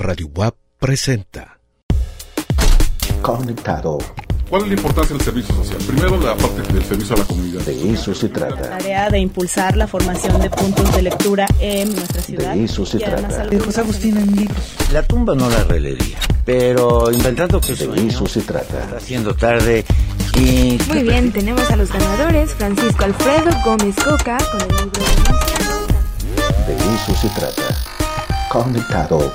Radio WAP presenta. Conectado. ¿Cuál es la importancia del servicio social? Primero, la parte del servicio a la comunidad. De eso se trata. tarea de impulsar la formación de puntos de lectura en nuestra ciudad. De eso se Y trata. algunos José Agustín en libros. La tumba no la releería, pero inventando que De sueño, eso se está trata. haciendo tarde y... Muy bien, tenemos a los ganadores, Francisco Alfredo Gómez Coca con el libro de De eso se trata. Conectado.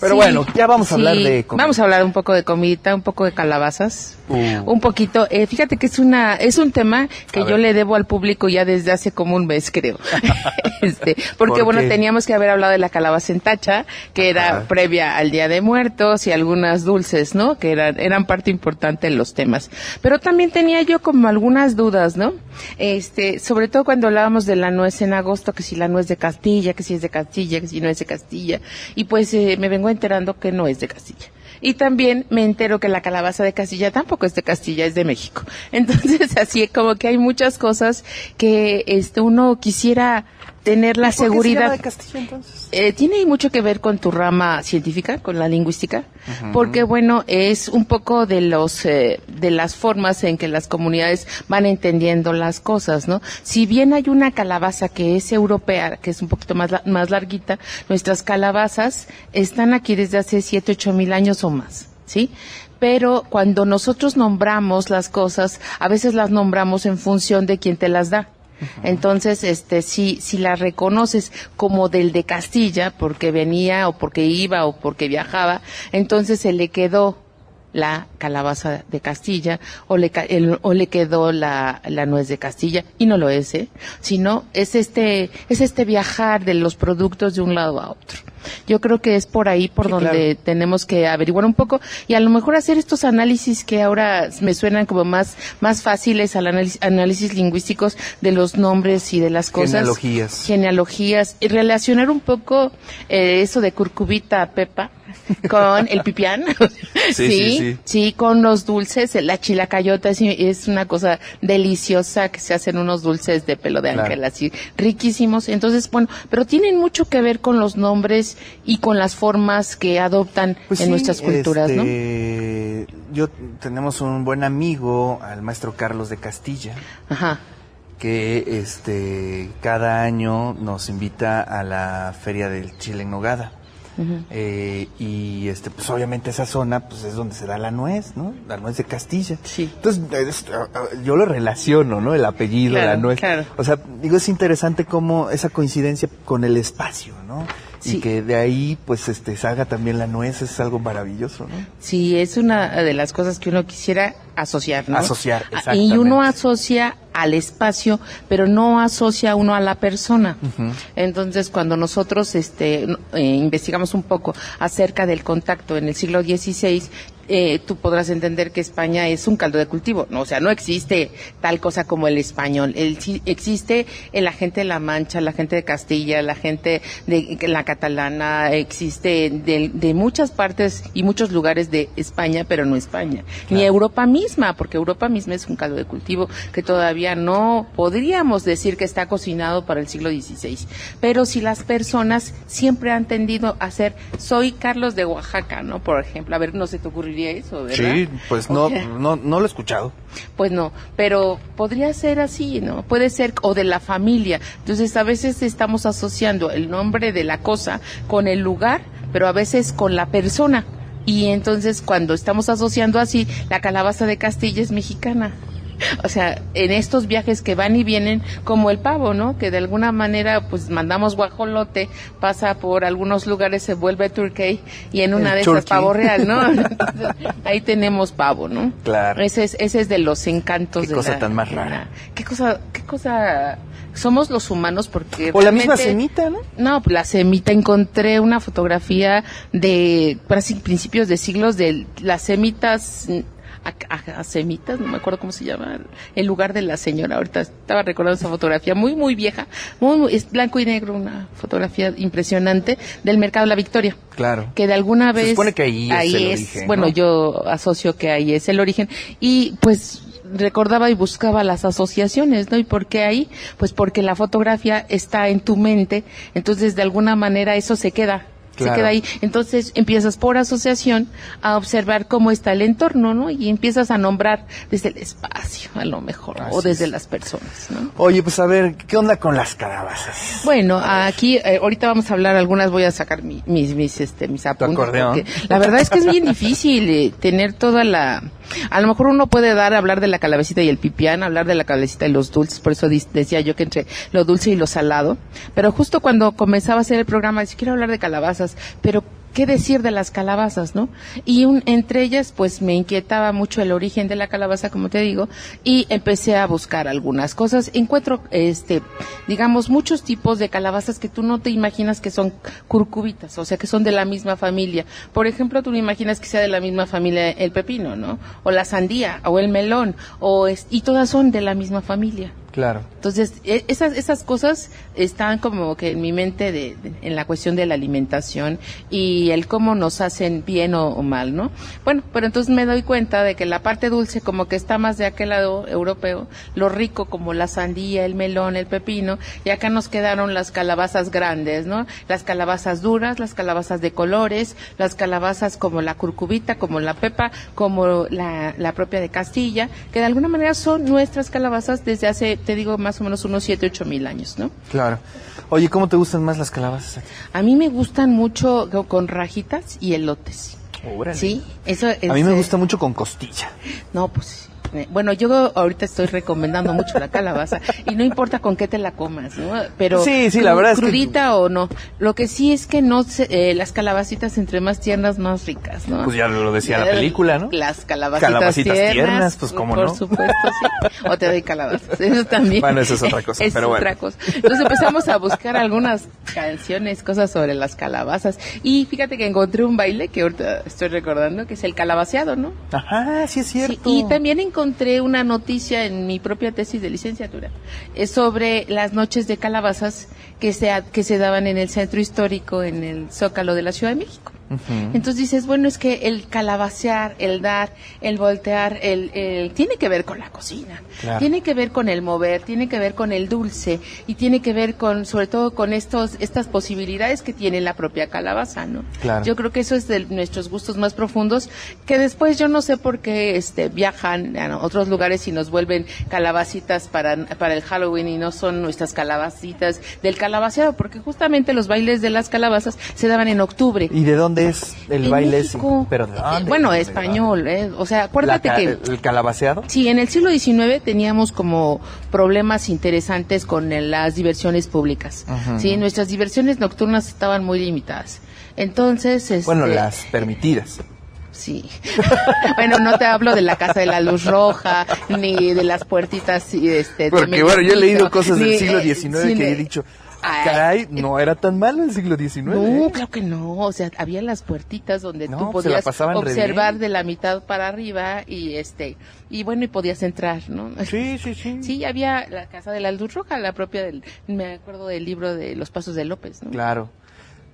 Pero Sí, bueno, ya vamos a sí. hablar de comida. Vamos a hablar un poco de comidita, un poco de calabazas. Uh. Un poquito, eh, fíjate que es una, es un tema que A yo ver. le debo al público ya desde hace como un mes, creo. este, porque ¿Por bueno, teníamos que haber hablado de la calabaza en tacha, que era Ajá. previa al Día de Muertos y algunas dulces, ¿no? Que eran, eran parte importante de los temas. Pero también tenía yo como algunas dudas, ¿no? Este, sobre todo cuando hablábamos de la nuez en agosto, que si la nuez de Castilla, que si es de Castilla, que si no es de Castilla. Y pues eh, me vengo enterando que no es de Castilla. Y también me entero que la calabaza de Castilla tampoco es de Castilla, es de México. Entonces, así como que hay muchas cosas que este uno quisiera tener la ¿Por qué se seguridad. llama de Castilla entonces? Eh, tiene mucho que ver con tu rama científica, con la lingüística, porque bueno, es un poco de los eh, de las formas en que las comunidades van entendiendo las cosas, ¿no? Si bien hay una calabaza que es europea, que es un poquito más la- más larguita, nuestras calabazas están aquí desde hace siete, ocho mil años o más, ¿sí? Pero cuando nosotros nombramos las cosas, a veces las nombramos en función de quien te las da. Entonces, este, si, si la reconoces como del de Castilla, porque venía o porque iba o porque viajaba, entonces se le quedó la calabaza de Castilla o le, el- o le quedó la, la nuez de Castilla y no lo es, ¿eh? sino es este, es este viajar de los productos de un lado a otro. Yo creo que es por ahí por Sí, donde claro. tenemos que averiguar un poco y a lo mejor hacer estos análisis que ahora me suenan como más, más fáciles al análisis, análisis lingüísticos de los nombres y de las cosas. Genealogías. Genealogías. Y relacionar un poco eh, eso de curcubita pepa con el pipián. Sí, sí, sí. Sí, con los dulces. La chilacayota es, es una cosa deliciosa que se hacen unos dulces de pelo de Claro. ángel así riquísimos. Entonces, bueno, pero tienen mucho que ver con los nombres y con las formas que adoptan Pues en sí, nuestras culturas, ¿no? este, Yo tenemos un buen amigo, al maestro Carlos de Castilla, Ajá. que este cada año nos invita a la feria del chile en nogada. Eh, y este pues obviamente esa zona pues es donde se da la nuez, ¿no? La nuez de Castilla. Sí. Entonces es- ah, ah, yo lo relaciono, ¿no? El apellido, Claro, la nuez. claro. O sea, digo es interesante cómo esa coincidencia con el espacio, ¿no? Sí. Y que de ahí pues este salga también la nuez es algo maravilloso, ¿no? Sí, es una de las cosas que uno quisiera asociar, ¿no? Asociar, Ah, exactamente. Y uno asocia al espacio, pero no asocia uno a la persona. Entonces, cuando nosotros este, eh, investigamos un poco acerca del contacto en el siglo XVI, eh, tú podrás entender que España es un caldo de cultivo, ¿no? O sea, no existe tal cosa como el español. El, existe el- la gente de La Mancha, la gente de Castilla, la gente de la catalana, existe de, de muchas partes y muchos lugares de España, pero no España. Ni Europa misma, porque Europa misma es un caldo de cultivo que todavía no podríamos decir que está cocinado para el siglo XVI. Pero si las personas siempre han tendido a ser, soy Carlos de Oaxaca, ¿no? Por ejemplo, a ver, no se te ocurriría eso, ¿verdad? Sí, pues no, no, no lo he escuchado. Pues no, pero podría ser así, ¿no? Puede ser, o de la familia. Entonces, a veces estamos asociando el nombre de la cosa con el lugar, pero a veces con la persona. Y entonces, cuando estamos asociando así, la calabaza de Castilla es mexicana. O sea, en estos viajes que van y vienen, como el pavo, ¿no? Que de alguna manera, pues mandamos guajolote, pasa por algunos lugares, se vuelve turkey, y en una El de esas pavo real, ¿no? Entonces, ahí tenemos pavo, ¿no? Claro. Ese es, ese es de los encantos Qué de cosa la- tan más la- rara. qué cosa, qué cosa, somos los humanos porque O la misma semita, ¿no? No, pues la semita, encontré una fotografía de casi principios de siglos de las semitas, a, semitas, no me acuerdo cómo se llama, el lugar de la señora, ahorita estaba recordando esa fotografía, muy, muy vieja, muy, muy- es blanco y negro, una fotografía impresionante del mercado de la Victoria Claro. que de alguna Se vez supone que ahí es el origen, bueno ¿no? yo asocio que ahí es el origen y pues recordaba y buscaba las asociaciones, ¿no? ¿Y por qué ahí? Pues porque la fotografía está en tu mente, entonces de alguna manera eso se queda. Claro. se queda ahí. Entonces empiezas por asociación a observar cómo está el entorno, ¿no? Y empiezas a nombrar desde el espacio, a lo mejor, o desde es. las personas, ¿no? Oye, pues a ver, ¿qué onda con las calabazas? Bueno, aquí eh, ahorita vamos a hablar algunas, voy a sacar mi- mis mis este mis apuntes la verdad es que es bien difícil eh, tener toda la a lo mejor uno puede dar hablar de la calabacita y el pipián, hablar de la calabacita y los dulces, por eso decía yo que entre lo dulce y lo salado, pero justo cuando comenzaba a hacer el programa, decía, quiero hablar de calabazas, pero qué decir de las calabazas, ¿no? Y un- entre ellas, pues me inquietaba mucho el origen de la calabaza, como te digo, y empecé a buscar algunas cosas. Encuentro, este, digamos, muchos tipos de calabazas que tú no te imaginas que son curcubitas, o sea, que son de la misma familia. Por ejemplo, tú no imaginas que sea de la misma familia el pepino, ¿no? O la sandía, o el melón, o es, y todas son de la misma familia. Claro. Entonces, e- esas, esas cosas están como que en mi mente de, en la cuestión de la alimentación y el cómo nos hacen bien o, o mal, ¿no? Bueno, pero entonces me doy cuenta de que la parte dulce como que está más de aquel lado europeo, lo rico como la sandía, el melón, el pepino, y acá nos quedaron las calabazas grandes, ¿no? Las calabazas duras, las calabazas de colores, las calabazas como la curcubita, como la pepa, como la, la propia de Castilla, que de alguna manera son nuestras calabazas desde hace, te digo, más o menos unos 7, 8 mil años, ¿no? Claro. Oye, ¿cómo te gustan más las calabazas? a mí me gustan mucho co- con rajitas y elotes. Órale. Sí, eso es, A mí me eh, gusta mucho con costilla. No, pues. Eh, Bueno, yo ahorita estoy recomendando mucho la calabaza y no importa con qué te la comas, ¿no? Pero Sí, sí, la verdad es que- crudita o no. Lo que sí es que no se- eh, las calabacitas entre más tiernas más ricas, ¿no? Pues ya lo decía la película, ¿no? Las calabacitas, Calabacitas tiernas, pues, cómo por no. supuesto, sí. O te doy calabazas, eso también. Bueno, eso es otra cosa, Es pero bueno. otra cosa. Entonces empezamos a buscar algunas canciones, cosas sobre las calabazas. Y fíjate que encontré un baile que ahorita estoy recordando, que es el calabaceado, ¿no? Ajá, sí es cierto. Sí, y también encontré una noticia en mi propia tesis de licenciatura eh, sobre las noches de calabazas que se, que se daban en el centro histórico, en el Zócalo de la Ciudad de México. Entonces dices, bueno, es que el calabacear, el dar, el voltear, el, el- tiene que ver con la cocina, Claro. tiene que ver con el mover, tiene que ver con el dulce y tiene que ver con, sobre todo, con estos, estas posibilidades que tiene la propia calabaza, ¿no? Claro. Yo creo que eso es de nuestros gustos más profundos, que después yo no sé por qué este, viajan a otros lugares y nos vuelven calabacitas para, para el Halloween y no son nuestras calabacitas del calabaceado, porque justamente los bailes de las calabazas se daban en octubre. ¿Y de dónde es el En baile ese? México. ¿Pero de dónde? Eh, Bueno, ¿De español, ¿eh? O sea, acuérdate que... ¿El calabaceado? Sí, en el siglo XIX teníamos como problemas interesantes con las diversiones públicas. Sí, nuestras diversiones nocturnas estaban muy limitadas. Entonces, este, Bueno, las permitidas. Sí. bueno, no te hablo de la Casa de la Luz Roja, ni de las puertitas y este, de Porque bueno, yo he leído cosas del siglo eh, XIX sí, que he dicho, Ay. caray, no era tan malo el siglo XIX. No, ¿eh? claro que no. O sea, había las puertitas donde No, tú pues podías observar de la mitad para arriba y este y bueno y podías entrar, ¿no? Sí, sí, sí. Sí, había la Casa de la Luz Roja, la propia del, me acuerdo del libro de Los Pasos de López, ¿no? Claro.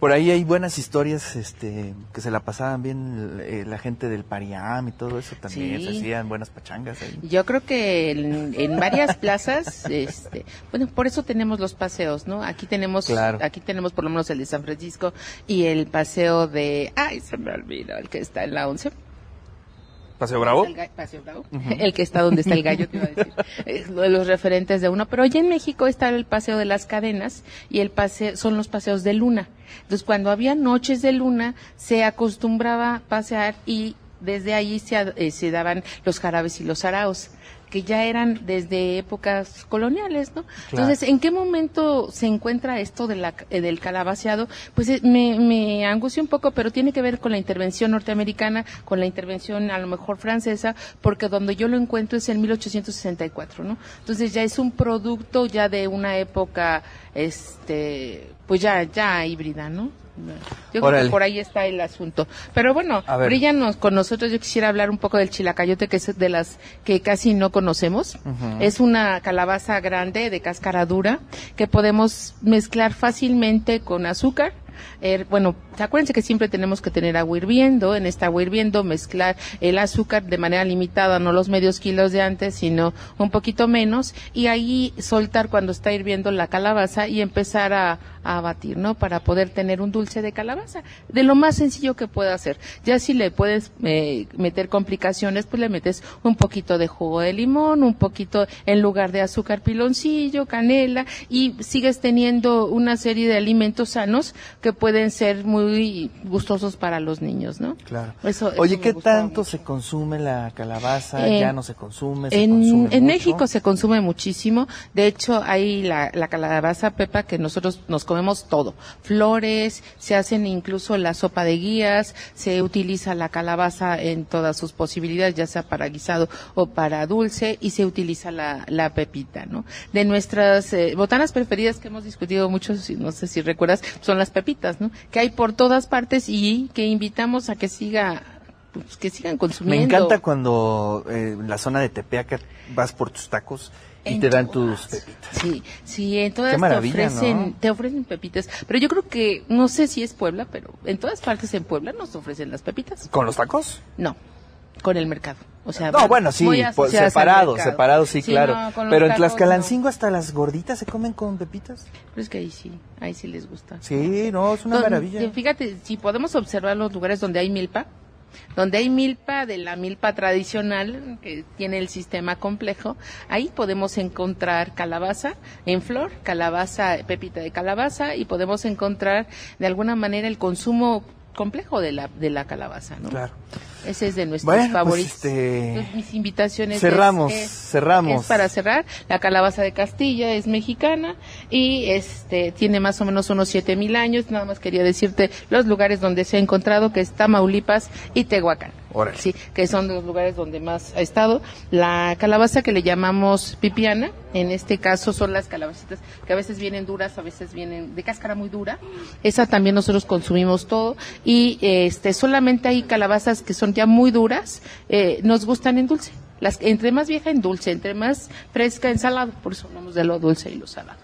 Por ahí hay buenas historias este, que se la pasaban bien eh, la gente del Pariam y todo eso también. Sí. Se hacían buenas pachangas ahí. Yo creo que en, en varias plazas, este, bueno, por eso tenemos los paseos, ¿no? Aquí tenemos, Claro. aquí tenemos por lo menos el de San Francisco y el paseo de, ay, se me olvidó, el que está en la 11. ¿Paseo Bravo? El, ga- Paseo Bravo. el que está donde está el gallo, te iba a decir. Es uno de los referentes de uno. Pero allá en México está el paseo de las cadenas y el paseo, son los paseos de luna. Entonces, cuando había noches de luna, se acostumbraba pasear y desde ahí se, eh, se daban los jarabes y los araos que ya eran desde épocas coloniales, ¿no? Entonces, ¿en qué momento se encuentra esto de la, eh, del calabaceado? Pues eh, me, me angustia un poco, pero tiene que ver con la intervención norteamericana, con la intervención a lo mejor francesa, porque donde yo lo encuentro es en 1864, ¿no? Entonces ya es un producto ya de una época, este, pues ya, ya híbrida, ¿no? Yo creo que por ahí está el asunto. Pero bueno, bríllanos con nosotros. Yo quisiera hablar un poco del chilacayote, que es de las que casi no conocemos. Es una calabaza grande de cáscara dura que podemos mezclar fácilmente con azúcar Er, bueno, acuérdense que siempre tenemos que tener agua hirviendo, en esta agua hirviendo mezclar el azúcar de manera limitada, no los medios kilos de antes, sino un poquito menos, y ahí soltar cuando está hirviendo la calabaza y empezar a, a batir, ¿no? Para poder tener un dulce de calabaza, de lo más sencillo que pueda hacer. Ya si le puedes eh, meter complicaciones, pues le metes un poquito de jugo de limón, un poquito en lugar de azúcar piloncillo, canela, y sigues teniendo una serie de alimentos sanos que pueden ser muy gustosos para los niños, ¿no? Claro. Eso- Oye, ¿qué tanto mucho. se consume la calabaza? Eh, ¿Ya no se consume? ¿Se En, consume en? México se consume muchísimo. De hecho, hay la, la calabaza pepa que nosotros nos comemos todo. Flores, se hacen incluso la sopa de guías, se utiliza la calabaza en todas sus posibilidades, ya sea para guisado o para dulce, y se utiliza la, la pepita, ¿no? De nuestras eh, botanas preferidas que hemos discutido mucho, no sé si recuerdas, son las pepitas, ¿no? Que hay por todas partes y que invitamos a que siga, pues, que sigan Me consumiendo. encanta cuando eh, en la zona de Tepeaca vas por tus tacos y En te dan todas. tus pepitas. Sí, sí, en todas te ofrecen, ¿no? te ofrecen pepitas. Pero yo creo que, no sé si es Puebla, pero en todas partes en Puebla nos ofrecen las pepitas. ¿Con los tacos? No, con el mercado. O sea, No, bueno, sí, por- mercado. separados, sí, claro. no, Pero en Tlaxcalancingo hasta las gorditas se comen con pepitas. no. Pero es que ahí sí, ahí sí les gusta. Sí, no, es una Don- maravilla. Fíjate, si podemos observar los lugares donde hay milpa, donde hay milpa de la milpa tradicional, que tiene el sistema complejo, ahí podemos encontrar calabaza en flor, calabaza, pepita de calabaza, y podemos encontrar de alguna manera el consumo complejo de la, de la calabaza, ¿no? Claro. Ese es de nuestros Bueno, pues, favoritos. este, Entonces, mis invitaciones. es- cerramos, es- cerramos. es para cerrar. La calabaza de Castilla es mexicana y este tiene más o menos unos siete mil años. Nada más quería decirte los lugares donde se ha encontrado, que es Tamaulipas y Tehuacán. Órale. Sí, que son los lugares donde más ha estado. La calabaza que le llamamos pipiana, en este caso son las calabacitas que a veces vienen duras, a veces vienen de cáscara muy dura. Esa también nosotros consumimos todo. Y este solamente hay calabazas que son ya muy duras, eh, nos gustan en dulce. Las, entre más vieja en dulce, entre más fresca en salado. Por eso hablamos de lo dulce y lo salado.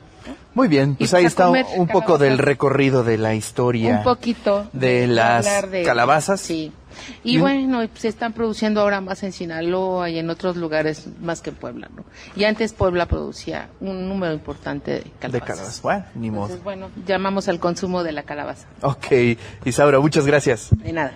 Muy bien, pues ahí está comer un poco calabazas. del recorrido de la historia. Un poquito de las de- calabazas. Sí. Y Y, bueno, se están produciendo ahora más en Sinaloa y en otros lugares más que en Puebla, ¿no? Y antes Puebla producía un número importante de de calabazas. calabazas. Bueno, ni modo. Entonces, bueno, llamamos al consumo de la calabaza. Ok, Isaura, muchas gracias. De nada.